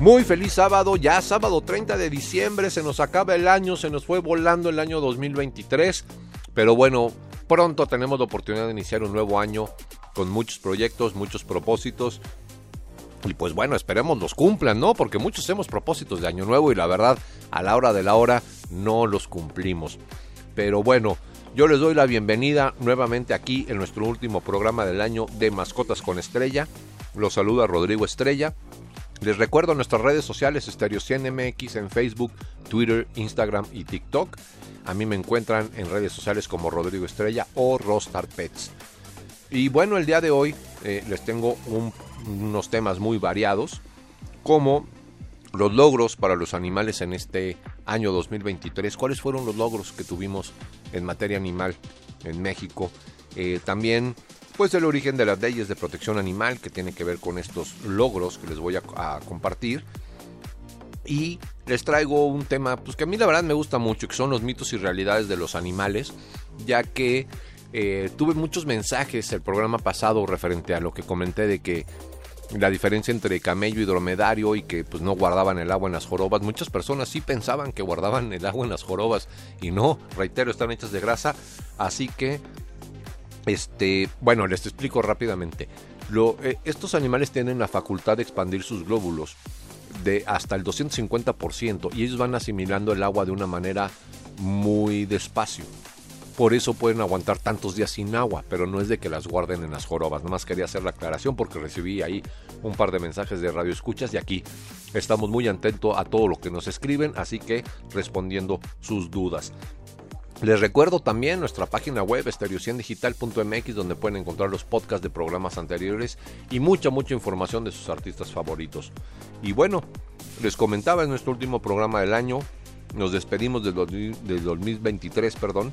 Muy feliz sábado, ya sábado 30 de diciembre, se nos acaba el año, se nos fue volando el año 2023, pero bueno, pronto tenemos la oportunidad de iniciar un nuevo año con muchos proyectos, muchos propósitos. Y pues bueno, esperemos los cumplan, ¿no? Porque muchos hacemos propósitos de año nuevo y la verdad, a la hora de la hora no los cumplimos. Pero bueno, yo les doy la bienvenida nuevamente aquí en nuestro último programa del año de Mascotas con Estrella. Los saluda Rodrigo Estrella. Les recuerdo nuestras redes sociales Stereo 100 MX en Facebook, Twitter, Instagram y TikTok. A mí me encuentran en redes sociales como Rodrigo Estrella o Rostar Pets. Y bueno, el día de hoy eh, les tengo unos temas muy variados, como los logros para los animales en este año 2023. ¿Cuáles fueron los logros que tuvimos en materia animal en México? Eh, también pues el origen de las leyes de protección animal que tiene que ver con estos logros que les voy a, compartir. Y les traigo un tema pues que a mí la verdad me gusta mucho, que son los mitos y realidades de los animales, ya que eh, tuve muchos mensajes el programa pasado referente a lo que comenté de que la diferencia entre camello y dromedario y que pues no guardaban el agua en las jorobas. Muchas personas sí pensaban que guardaban el agua en las jorobas y no, reitero, están hechas de grasa. Así que este, bueno, les explico rápidamente. Eh, estos animales tienen la facultad de expandir sus glóbulos de hasta el 250% y ellos van asimilando el agua de una manera muy despacio. Por eso pueden aguantar tantos días sin agua, pero no es de que las guarden en las jorobas. Nada más quería hacer la aclaración porque recibí ahí un par de mensajes de radio escuchas y aquí estamos muy atentos a todo lo que nos escriben, así que respondiendo sus dudas. Les recuerdo también nuestra página web estereociendigital.mx donde pueden encontrar los podcasts de programas anteriores y mucha, mucha información de sus artistas favoritos. Y bueno, les comentaba en nuestro último programa del año, nos despedimos del, 2023, perdón,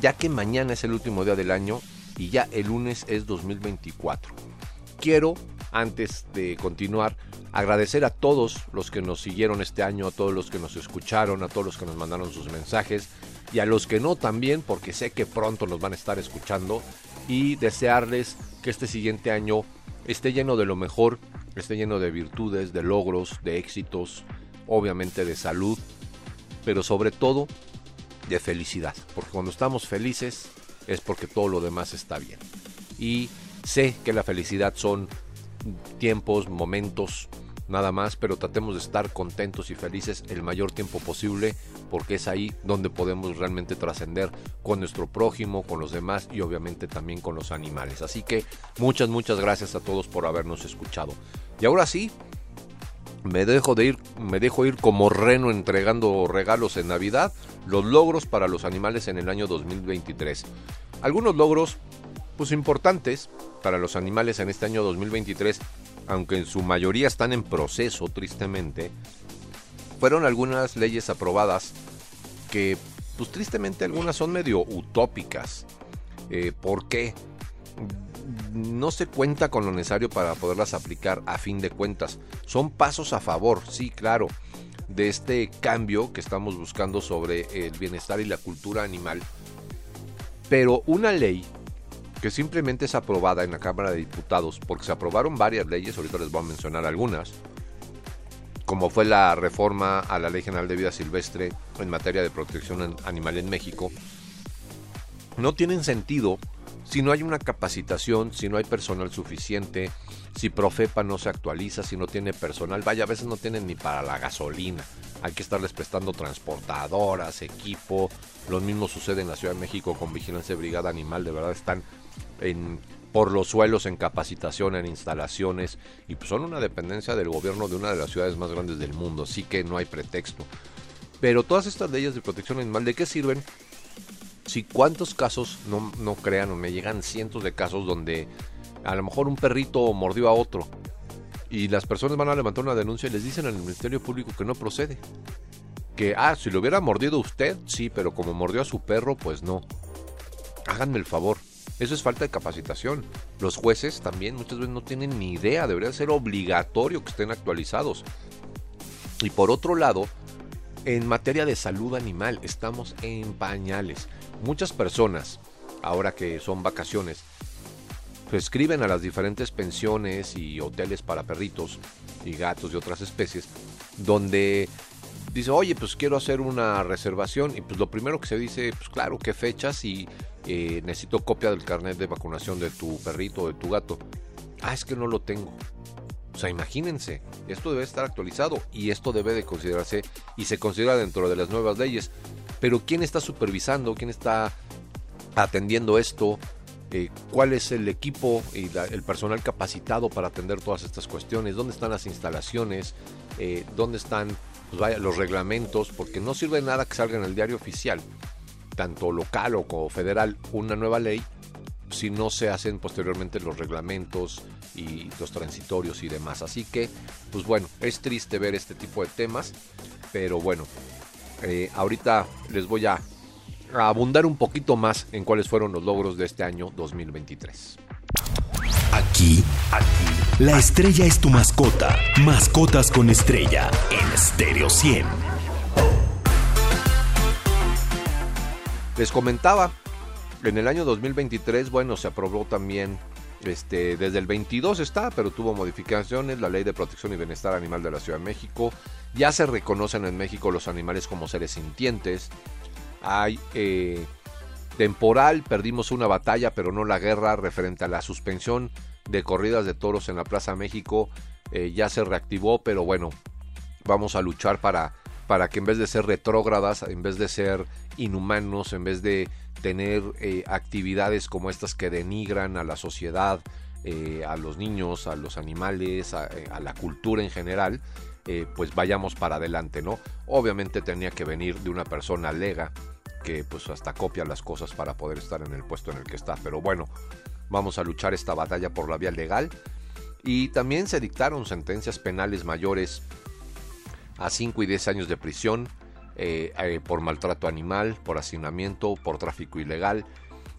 ya que mañana es el último día del año y ya el lunes es 2024. Quiero, antes de continuar, agradecer a todos los que nos siguieron este año, a todos los que nos escucharon, a todos los que nos mandaron sus mensajes y a los que no también, porque sé que pronto nos van a estar escuchando y desearles que este siguiente año esté lleno de lo mejor, esté lleno de virtudes, de logros, de éxitos, obviamente de salud, pero sobre todo de felicidad, porque cuando estamos felices es porque todo lo demás está bien. Y sé que la felicidad son tiempos, momentos, nada más, pero tratemos de estar contentos y felices el mayor tiempo posible, porque es ahí donde podemos realmente trascender con nuestro prójimo, con los demás y obviamente también con los animales. Así que muchas, muchas gracias a todos por habernos escuchado. Y ahora sí, me dejo de ir, me dejo ir como reno entregando regalos en Navidad, los logros para los animales en el año 2023. Algunos logros pues importantes para los animales en este año 2023 aunque en su mayoría están en proceso, tristemente, fueron algunas leyes aprobadas que, pues tristemente, algunas son medio utópicas. Eh, ¿Por qué? No se cuenta con lo necesario para poderlas aplicar a fin de cuentas. Son pasos a favor, sí, claro, de este cambio que estamos buscando sobre el bienestar y la cultura animal. Pero una ley que simplemente es aprobada en la Cámara de Diputados, porque se aprobaron varias leyes, ahorita les voy a mencionar algunas, como fue la reforma a la Ley General de Vida Silvestre en materia de protección animal en México, no tienen sentido si no hay una capacitación, si no hay personal suficiente, si Profepa no se actualiza, si no tiene personal, vaya, a veces no tienen ni para la gasolina, hay que estarles prestando transportadoras, equipo, lo mismo sucede en la Ciudad de México con Vigilancia Brigada Animal, de verdad están por los suelos, en capacitación, en instalaciones, y pues son una dependencia del gobierno de una de las ciudades más grandes del mundo, así que no hay pretexto. Pero todas estas leyes de protección animal, ¿de qué sirven? Si cuántos casos, no, no crean, me llegan cientos de casos donde a lo mejor un perrito mordió a otro y las personas van a levantar una denuncia y les dicen al Ministerio Público que no procede. Que, ah, si lo hubiera mordido usted, sí, pero como mordió a su perro, pues no. Háganme el favor. Eso es falta de capacitación. Los jueces también muchas veces no tienen ni idea, debería ser obligatorio que estén actualizados. Y por otro lado, en materia de salud animal, estamos en pañales. Muchas personas, ahora que son vacaciones, escriben a las diferentes pensiones y hoteles para perritos y gatos y otras especies, donde dice, oye, pues quiero hacer una reservación y pues lo primero que se dice, pues claro, qué fechas y eh, necesito copia del carnet de vacunación de tu perrito o de tu gato. Ah, es que no lo tengo. O sea, imagínense, esto debe estar actualizado y esto debe de considerarse y se considera dentro de las nuevas leyes. Pero ¿quién está supervisando? ¿Quién está atendiendo esto? Eh, ¿Cuál es el equipo y el personal capacitado para atender todas estas cuestiones? ¿Dónde están las instalaciones? Eh, ¿Dónde están pues los reglamentos? Porque no sirve nada que salga en el diario oficial, tanto local o como federal, una nueva ley si no se hacen posteriormente los reglamentos y los transitorios y demás. Así que, pues bueno, es triste ver este tipo de temas, pero bueno, eh, ahorita les voy a, abundar un poquito más en cuáles fueron los logros de este año 2023. Aquí, aquí, la estrella es tu mascota. Mascotas con estrella en Stereo 100. Les comentaba en el año 2023, bueno, se aprobó también, este, desde el 22 está, pero tuvo modificaciones, la Ley de Protección y Bienestar Animal de la Ciudad de México. Ya se reconocen en México los animales como seres sintientes. Hay eh, temporal, perdimos una batalla, pero no la guerra, referente a la suspensión de corridas de toros en la Plaza México. Eh, ya se reactivó, pero bueno, vamos a luchar para, para que en vez de ser retrógradas, en vez de ser inhumanos, en vez de tener eh, actividades como estas que denigran a la sociedad, eh, a los niños, a los animales, a, eh, la cultura en general, pues vayamos para adelante, ¿no? Obviamente tenía que venir de una persona lega que pues hasta copia las cosas para poder estar en el puesto en el que está, pero bueno, vamos a luchar esta batalla por la vía legal y también se dictaron sentencias penales mayores a 5 y 10 años de prisión eh, eh, por maltrato animal, por hacinamiento, por tráfico ilegal.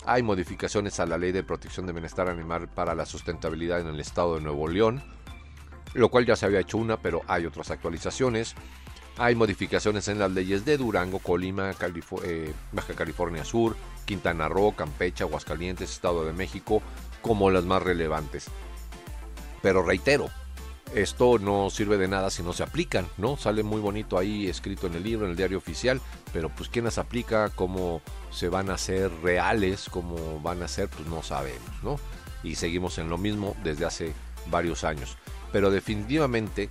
Hay modificaciones a la ley de protección de bienestar animal para la sustentabilidad en el estado de Nuevo León, lo cual ya se había hecho una, pero hay otras actualizaciones. Hay modificaciones en las leyes de Durango, Colima, eh, Baja California Sur, Quintana Roo, Campeche, Aguascalientes, Estado de México, como las más relevantes. Pero reitero, esto no sirve de nada si no se aplican, ¿no? Sale muy bonito ahí escrito en el libro, en el diario oficial, pero pues quién las aplica, cómo se van a hacer reales, cómo van a ser, pues no sabemos, ¿no? Y seguimos en lo mismo desde hace varios años. Pero definitivamente,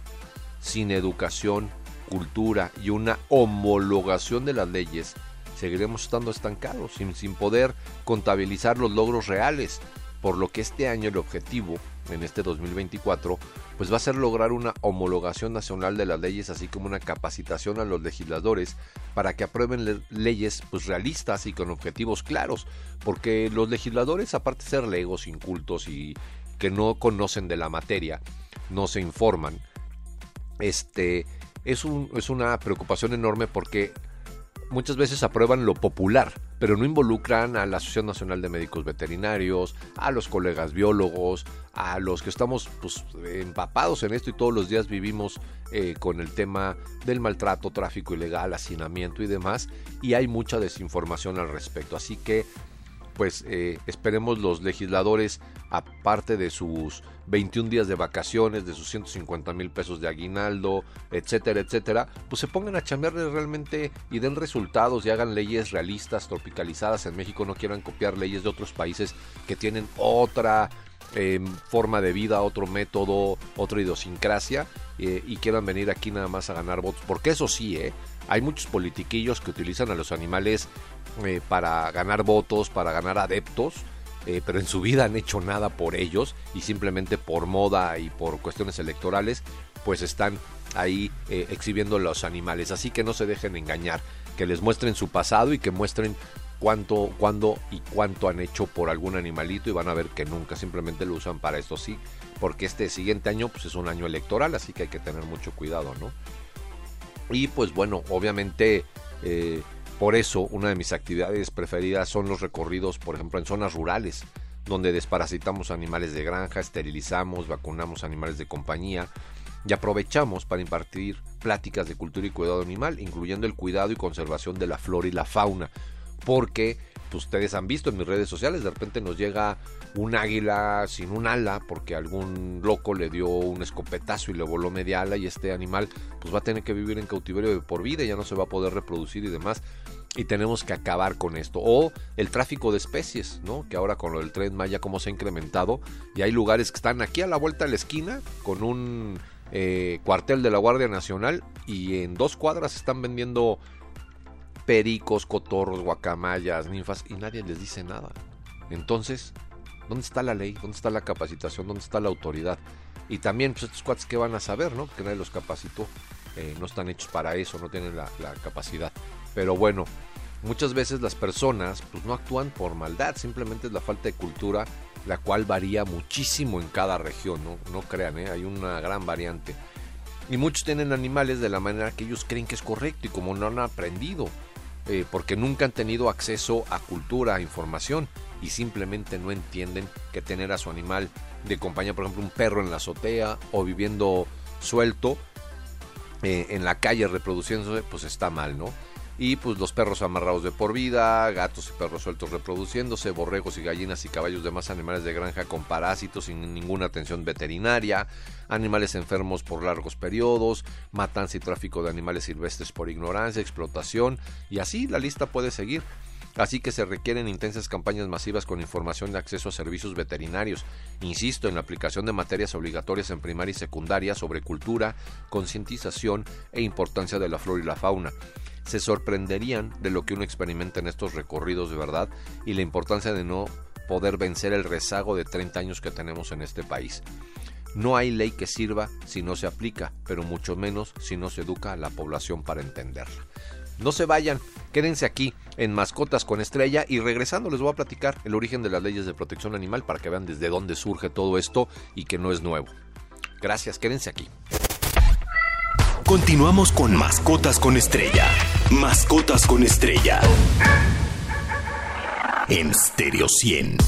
sin educación, cultura y una homologación de las leyes, seguiremos estando estancados, sin, sin poder contabilizar los logros reales. Por lo que este año el objetivo, en este 2024, pues va a ser lograr una homologación nacional de las leyes, así como una capacitación a los legisladores para que aprueben leyes pues realistas y con objetivos claros, porque los legisladores, aparte de ser legos, incultos y que no conocen de la materia, no se informan, este es, un, es una preocupación enorme porque muchas veces aprueban lo popular, pero no involucran a la Asociación Nacional de Médicos Veterinarios, a los colegas biólogos, a los que estamos pues, empapados en esto y todos los días vivimos eh, con el tema del maltrato, tráfico ilegal, hacinamiento y demás, y hay mucha desinformación al respecto. Así que pues eh, esperemos los legisladores, aparte de sus 21 días de vacaciones, de sus 150 mil pesos de aguinaldo, etcétera, etcétera, pues se pongan a chambearle realmente y den resultados y hagan leyes realistas, tropicalizadas en México, no quieran copiar leyes de otros países que tienen otra em, forma de vida, otro método, otra idiosincrasia eh, y quieran venir aquí nada más a ganar votos, porque eso sí, ¿eh? Hay muchos politiquillos que utilizan a los animales eh, para ganar votos, para ganar adeptos, eh, pero en su vida han hecho nada por ellos y simplemente por moda y por cuestiones electorales, pues están ahí eh, exhibiendo los animales. Así que no se dejen engañar, que les muestren su pasado y que muestren cuánto, cuándo y cuánto han hecho por algún animalito y van a ver que nunca, simplemente lo usan para esto sí, porque este siguiente año pues es un año electoral, así que hay que tener mucho cuidado, ¿no? Y pues bueno, obviamente eh, por eso una de mis actividades preferidas son los recorridos, por ejemplo, en zonas rurales, donde desparasitamos animales de granja, esterilizamos, vacunamos animales de compañía y aprovechamos para impartir pláticas de cultura y cuidado animal, incluyendo el cuidado y conservación de la flora y la fauna, porque pues, ustedes han visto en mis redes sociales, de repente nos llega un águila sin un ala porque algún loco le dio un escopetazo y le voló media ala y este animal pues va a tener que vivir en cautiverio por vida ya no se va a poder reproducir y demás. Y tenemos que acabar con esto. O el tráfico de especies no que ahora con lo del tren Maya como se ha incrementado. Y hay lugares que están aquí a la vuelta de la esquina con un eh, cuartel de la Guardia Nacional y en dos cuadras están vendiendo pericos, cotorros, guacamayas, ninfas y nadie les dice nada. Entonces, ¿dónde está la ley? ¿Dónde está la capacitación? ¿Dónde está la autoridad? Y también, pues estos cuates que van a saber, ¿no? Que nadie los capacitó. Eh, no están hechos para eso, no tienen la, capacidad. Pero bueno, muchas veces las personas pues no actúan por maldad, simplemente es la falta de cultura, la cual varía muchísimo en cada región, no, no crean, ¿eh? hay una gran variante. Y muchos tienen animales de la manera que ellos creen que es correcto y como no han aprendido eh, porque nunca han tenido acceso a cultura, a información y simplemente no entienden que tener a su animal de compañía, por ejemplo, un perro en la azotea o viviendo suelto eh, en la calle reproduciéndose, pues está mal, ¿no? Y pues los perros amarrados de por vida, gatos y perros sueltos reproduciéndose, borregos y gallinas y caballos de más animales de granja con parásitos sin ninguna atención veterinaria, animales enfermos por largos periodos, matanza y tráfico de animales silvestres por ignorancia, explotación y así la lista puede seguir. Así que se requieren intensas campañas masivas con información de acceso a servicios veterinarios. Insisto en la aplicación de materias obligatorias en primaria y secundaria sobre cultura, concientización e importancia de la flora y la fauna se sorprenderían de lo que uno experimenta en estos recorridos de verdad y la importancia de no poder vencer el rezago de 30 años que tenemos en este país. No hay ley que sirva si no se aplica, pero mucho menos si no se educa a la población para entenderla. No se vayan, quédense aquí en Mascotas con Estrella y regresando les voy a platicar el origen de las leyes de protección animal para que vean desde dónde surge todo esto y que no es nuevo. Gracias, quédense aquí. Continuamos con Mascotas con Estrella. Mascotas con Estrella. En Stereo 100.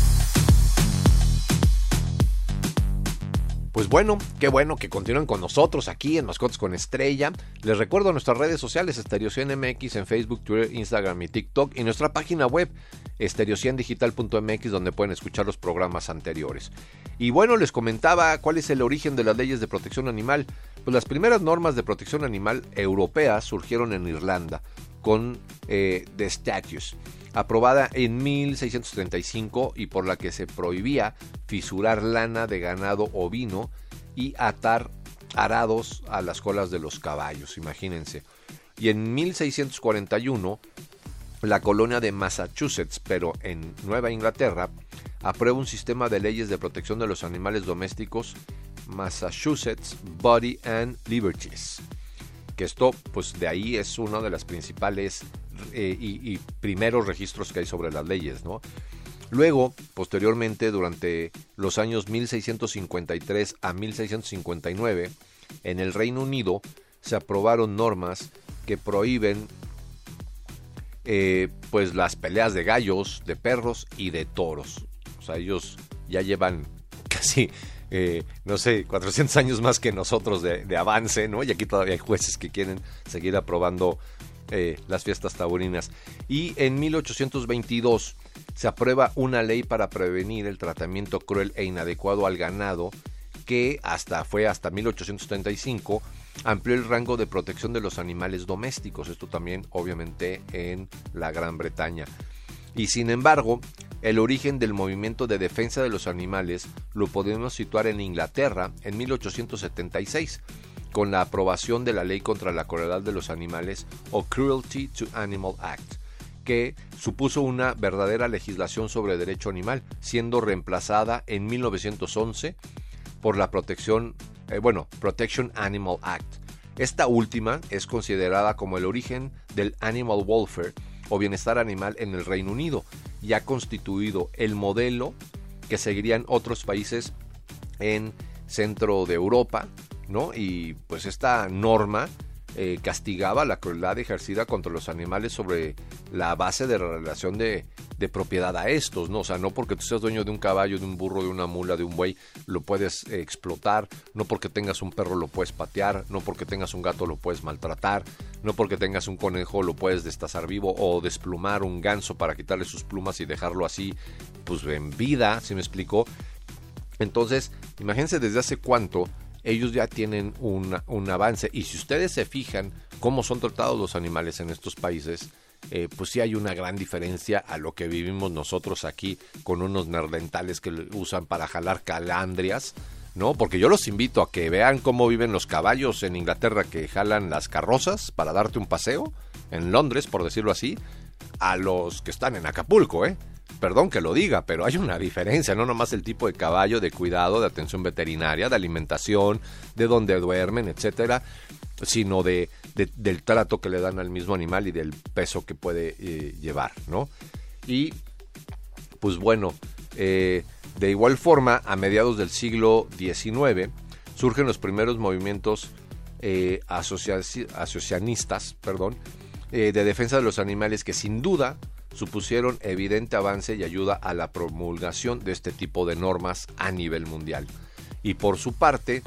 Pues bueno, qué bueno que continúen con nosotros aquí en Mascotas con Estrella. Les recuerdo nuestras redes sociales, Stereo 100 MX en Facebook, Twitter, Instagram y TikTok y nuestra página web stereo100digital.mx donde pueden escuchar los programas anteriores. Y bueno, les comentaba cuál es el origen de las leyes de protección animal. Pues las primeras normas de protección animal europeas surgieron en Irlanda con eh, The Statutes, aprobada en 1635 y por la que se prohibía fisurar lana de ganado ovino y atar arados a las colas de los caballos, imagínense. Y en 1641 la colonia de Massachusetts, pero en Nueva Inglaterra, aprueba un sistema de leyes de protección de los animales domésticos Massachusetts Body and Liberties. Que esto, pues de ahí es uno de las principales eh, y, primeros registros que hay sobre las leyes, ¿no? Luego, posteriormente, durante los años 1653 a 1659, en el Reino Unido se aprobaron normas que prohíben eh, pues las peleas de gallos, de perros y de toros. O sea, ellos ya llevan casi eh, no sé, 400 años más que nosotros de, avance, ¿no? Y aquí todavía hay jueces que quieren seguir aprobando eh, las fiestas taurinas. Y en 1822 se aprueba una ley para prevenir el tratamiento cruel e inadecuado al ganado que hasta fue hasta 1835 amplió el rango de protección de los animales domésticos. Esto también obviamente en la Gran Bretaña. Y sin embargo, el origen del movimiento de defensa de los animales lo podemos situar en Inglaterra en 1876, con la aprobación de la Ley contra la Crueldad de los Animales o Cruelty to Animal Act, que supuso una verdadera legislación sobre derecho animal, siendo reemplazada en 1911 por la protección, eh, bueno, Protection Animal Act. Esta última es considerada como el origen del animal welfare o bienestar animal en el Reino Unido y ha constituido el modelo que seguirían otros países en centro de Europa, ¿no? Y pues esta norma eh, castigaba la crueldad ejercida contra los animales sobre la base de la relación de, propiedad a estos, ¿no? O sea, no porque tú seas dueño de un caballo, de un burro, de una mula, de un buey, lo puedes eh, explotar, no porque tengas un perro lo puedes patear, no porque tengas un gato lo puedes maltratar, no porque tengas un conejo lo puedes destazar vivo o desplumar un ganso para quitarle sus plumas y dejarlo así, pues en vida, ¿sí me explico? Entonces, imagínense desde hace cuánto ellos ya tienen un, avance. Y si ustedes se fijan cómo son tratados los animales en estos países, eh, pues sí hay una gran diferencia a lo que vivimos nosotros aquí con unos nerdentales que usan para jalar calandrias. ¿no? Porque yo los invito a que vean cómo viven los caballos en Inglaterra que jalan las carrozas para darte un paseo, en Londres, por decirlo así, a los que están en Acapulco, ¿eh? Perdón que lo diga, pero hay una diferencia, no nomás el tipo de caballo, de cuidado, de atención veterinaria, de alimentación, de dónde duermen, etcétera, sino de, del trato que le dan al mismo animal y del peso que puede eh, llevar, ¿no? Y, pues bueno, eh, de igual forma, a mediados del siglo XIX surgen los primeros movimientos eh, asocianistas, perdón, de defensa de los animales que sin duda supusieron evidente avance y ayuda a la promulgación de este tipo de normas a nivel mundial. Y por su parte,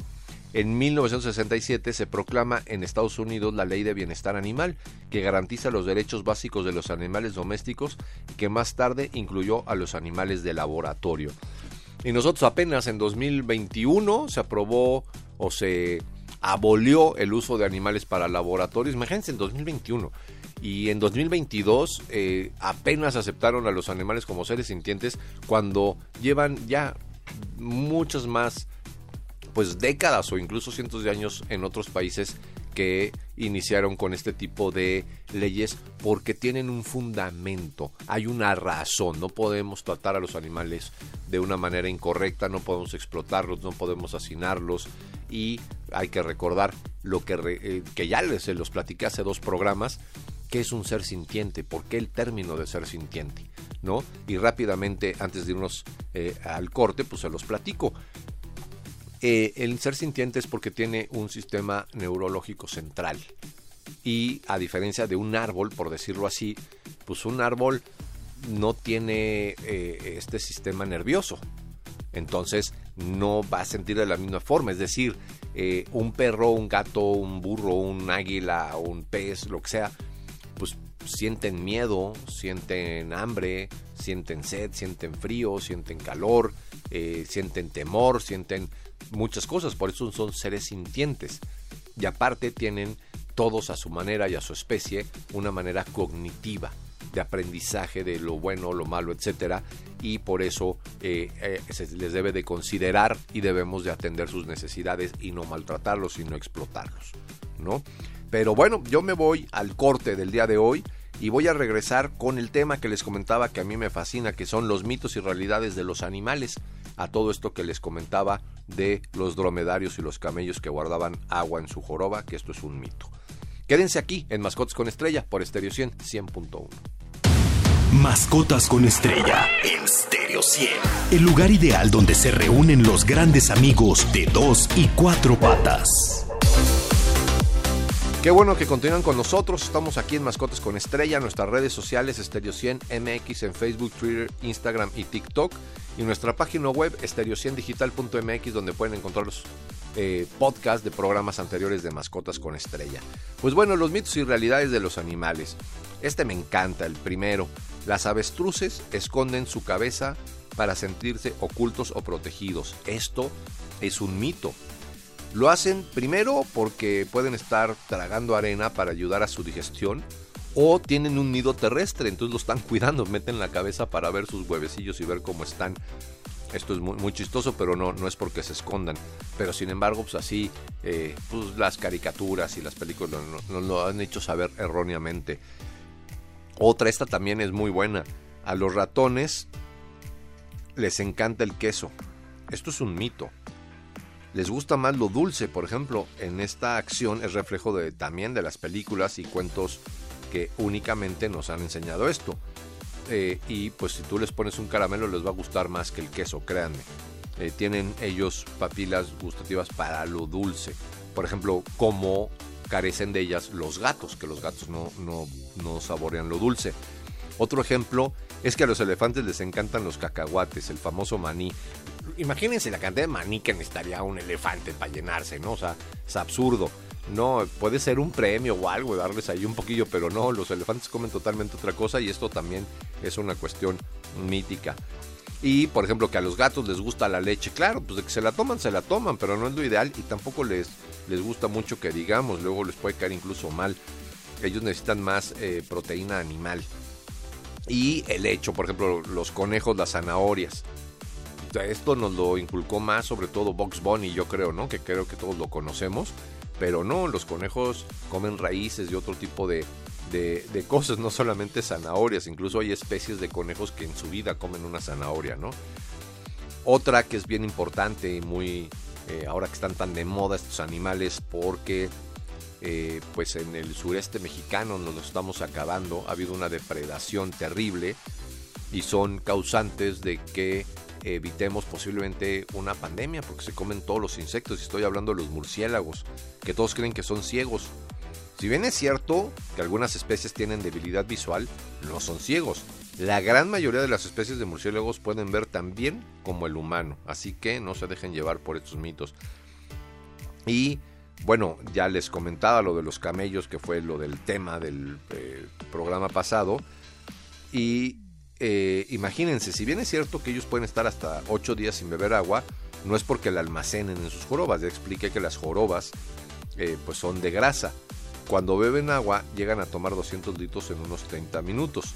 en 1967 se proclama en Estados Unidos la Ley de Bienestar Animal, que garantiza los derechos básicos de los animales domésticos y que más tarde incluyó a los animales de laboratorio. Y nosotros apenas en 2021 se aprobó o se abolió el uso de animales para laboratorios. Imagínense en 2021 y en 2022 eh, apenas aceptaron a los animales como seres sintientes cuando llevan ya muchas más pues décadas o incluso cientos de años en otros países que iniciaron con este tipo de leyes porque tienen un fundamento, hay una razón, no podemos tratar a los animales de una manera incorrecta, no podemos explotarlos, no podemos hacinarlos y hay que recordar lo que, eh, que ya les se los platiqué hace dos programas, qué es un ser sintiente, por qué el término de ser sintiente, ¿no? Y rápidamente, antes de irnos eh, al corte, pues se los platico. Eh, el ser sintiente es porque tiene un sistema neurológico central. Y a diferencia de un árbol, por decirlo así, pues un árbol no tiene eh, este sistema nervioso. Entonces no va a sentir de la misma forma. Es decir, un perro, un gato, un burro, un águila, un pez, lo que sea, pues sienten miedo, sienten hambre, sienten sed, sienten frío, sienten calor, eh, sienten temor, sienten muchas cosas, por eso son seres sintientes. Y aparte tienen todos a su manera y a su especie una manera cognitiva de aprendizaje de lo bueno, lo malo, etcétera, y por eso eh, eh, se les debe de considerar y debemos de atender sus necesidades y no maltratarlos y no explotarlos, ¿no? Pero bueno, yo me voy al corte del día de hoy y voy a regresar con el tema que les comentaba que a mí me fascina, que son los mitos y realidades de los animales, a todo esto que les comentaba de los dromedarios y los camellos que guardaban agua en su joroba, que esto es un mito. Quédense aquí en Mascotas con Estrella por Estéreo 100 100.1. Mascotas con Estrella en Stereo 100. El lugar ideal donde se reúnen los grandes amigos de dos y cuatro patas. Qué bueno que continúan con nosotros. Estamos aquí en Mascotas con Estrella, nuestras redes sociales Estereo 100 MX en Facebook, Twitter, Instagram y TikTok. Y nuestra página web estereo100digital.mx donde pueden encontrar los eh, podcasts de programas anteriores de Mascotas con Estrella. Pues bueno, los mitos y realidades de los animales. Este me encanta, el primero. Las avestruces esconden su cabeza para sentirse ocultos o protegidos. Esto es un mito. Lo hacen primero porque pueden estar tragando arena para ayudar a su digestión o tienen un nido terrestre, entonces lo están cuidando, meten la cabeza para ver sus huevecillos y ver cómo están. Esto es muy, chistoso, pero no, no es porque se escondan. Pero sin embargo, pues así, eh, pues las caricaturas y las películas nos lo han hecho saber erróneamente. Otra, esta también es muy buena. A los ratones les encanta el queso. Esto es un mito les gusta más lo dulce, por ejemplo, en esta acción es reflejo de, también de las películas y cuentos que únicamente nos han enseñado esto. Eh, y pues si tú les pones un caramelo les va a gustar más que el queso, créanme. Eh, tienen ellos papilas gustativas para lo dulce. Por ejemplo, como carecen de ellas los gatos, que los gatos no, no, no saborean lo dulce. Otro ejemplo es que a los elefantes les encantan los cacahuates, el famoso maní. Imagínense la cantidad de maní que necesitaría un elefante para llenarse, ¿no? O sea, es absurdo. No, puede ser un premio o algo, darles ahí un poquillo, pero no, los elefantes comen totalmente otra cosa y esto también es una cuestión mítica. Y, por ejemplo, que a los gatos les gusta la leche, claro, pues de que se la toman, se la toman, pero no es lo ideal y tampoco les, les gusta mucho que digamos, luego les puede caer incluso mal. Ellos necesitan más eh, proteína animal. Y el hecho, por ejemplo, los conejos, las zanahorias. Esto nos lo inculcó más, sobre todo Box Bunny, yo creo, ¿no? Que creo que todos lo conocemos pero no, los conejos comen raíces y otro tipo de, cosas, no solamente zanahorias, incluso hay especies de conejos que en su vida comen una zanahoria, ¿no? Otra que es bien importante y muy, eh, ahora que están tan de moda estos animales, porque eh, pues en el sureste mexicano nos lo estamos acabando, ha habido una depredación terrible y son causantes de que evitemos posiblemente una pandemia porque se comen todos los insectos y estoy hablando de los murciélagos, que todos creen que son ciegos. Si bien es cierto que algunas especies tienen debilidad visual, no son ciegos. La gran mayoría de las especies de murciélagos pueden ver tan bien como el humano, así que no se dejen llevar por estos mitos. Y bueno, ya les comentaba lo de los camellos, que fue lo del tema del eh, programa pasado. Y eh, imagínense, si bien es cierto que ellos pueden estar hasta 8 días sin beber agua, no es porque la almacenen en sus jorobas. Ya expliqué que las jorobas eh, pues son de grasa. Cuando beben agua llegan a tomar 200 litros en unos 30 minutos.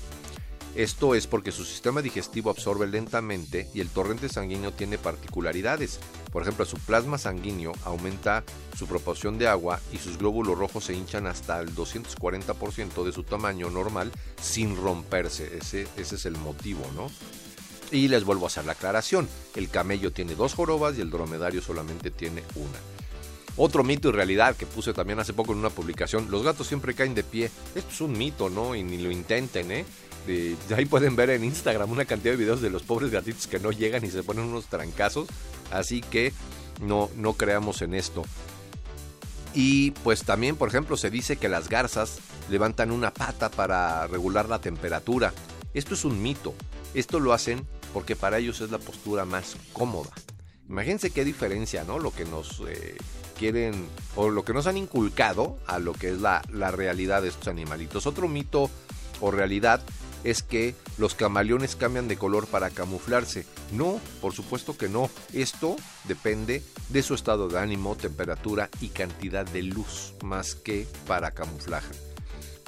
Esto es porque su sistema digestivo absorbe lentamente y el torrente sanguíneo tiene particularidades. Por ejemplo, su plasma sanguíneo aumenta su proporción de agua y sus glóbulos rojos se hinchan hasta el 240% de su tamaño normal sin romperse. Ese, es el motivo, ¿no? Y les vuelvo a hacer la aclaración. El camello tiene dos jorobas y el dromedario solamente tiene una. Otro mito y realidad que puse también hace poco en una publicación, los gatos siempre caen de pie. Esto es un mito, ¿no? Y ni lo intenten, ¿eh? Ahí pueden ver en Instagram una cantidad de videos de los pobres gatitos que no llegan y se ponen unos trancazos. Así que no, no creamos en esto. Y pues también, por ejemplo, se dice que las garzas levantan una pata para regular la temperatura. Esto es un mito. Esto lo hacen porque para ellos es la postura más cómoda. Imagínense qué diferencia, ¿no? Lo que nos eh, quieren o lo que nos han inculcado a lo que es la, la realidad de estos animalitos. Otro mito o realidad es que los camaleones cambian de color para camuflarse. No, por supuesto que no. Esto depende de su estado de ánimo, temperatura y cantidad de luz, más que para camuflaje,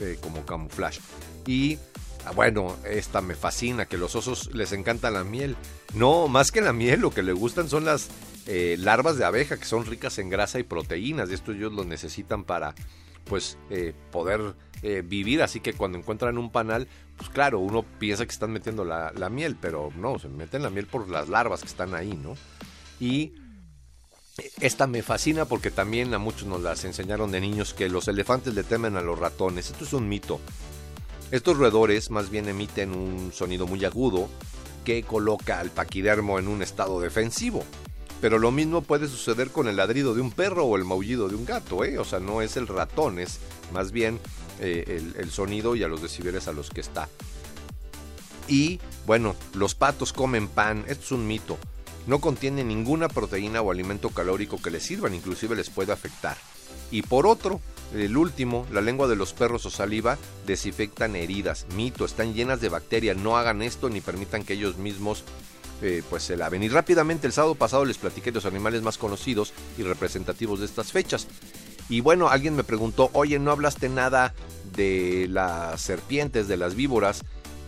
eh, como camuflaje. Y ah, bueno, esta me fascina, que los osos les encanta la miel. No, más que la miel, lo que les gustan son las eh, larvas de abeja, que son ricas en grasa y proteínas. Y esto ellos lo necesitan para pues eh, poder vivir, así que cuando encuentran un panal, pues claro, uno piensa que están metiendo la, miel, pero no, se meten la miel por las larvas que están ahí, ¿no? Y esta me fascina porque también a muchos nos las enseñaron de niños que los elefantes le temen a los ratones. Esto es un mito. Estos roedores más bien emiten un sonido muy agudo que coloca al paquidermo en un estado defensivo. Pero lo mismo puede suceder con el ladrido de un perro o el maullido de un gato, ¿eh? O sea, no es el ratón, es más bien eh, el, sonido y a los decibeles a los que está. Y bueno, los patos comen pan, esto es un mito. No contiene ninguna proteína o alimento calórico que les sirvan, inclusive les puede afectar. Y por otro, el último, la lengua de los perros o saliva desinfectan heridas. Mito, están llenas de bacterias. No hagan esto ni permitan que ellos mismos eh, pues se laven. Y rápidamente el sábado pasado les platiqué los animales más conocidos y representativos de estas fechas. Y bueno, alguien me preguntó, oye, ¿no hablaste nada de las serpientes, de las víboras?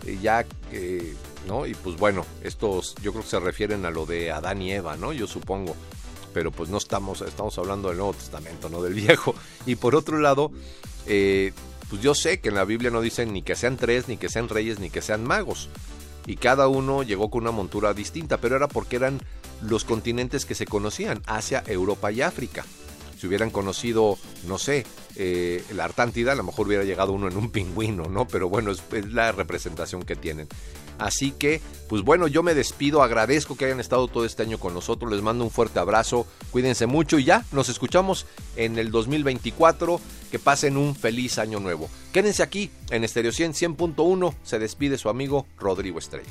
Eh, ya, eh, ¿no? Y pues bueno, estos yo creo que se refieren a lo de Adán y Eva, ¿no? Yo supongo. Pero pues no estamos, estamos hablando del Nuevo Testamento, no del Viejo. Y por otro lado, eh, pues yo sé que en la Biblia no dicen ni que sean tres, ni que sean reyes, ni que sean magos. Y cada uno llegó con una montura distinta, pero era porque eran los continentes que se conocían, Asia, Europa y África. Si hubieran conocido, no sé, eh, la Artántida, a lo mejor hubiera llegado uno en un pingüino, ¿no? Pero bueno, es, la representación que tienen. Así que, pues bueno, yo me despido, agradezco que hayan estado todo este año con nosotros, les mando un fuerte abrazo, cuídense mucho y ya, nos escuchamos en el 2024, que pasen un feliz año nuevo. Quédense aquí en Estéreo 100 100.1, se despide su amigo Rodrigo Estrella.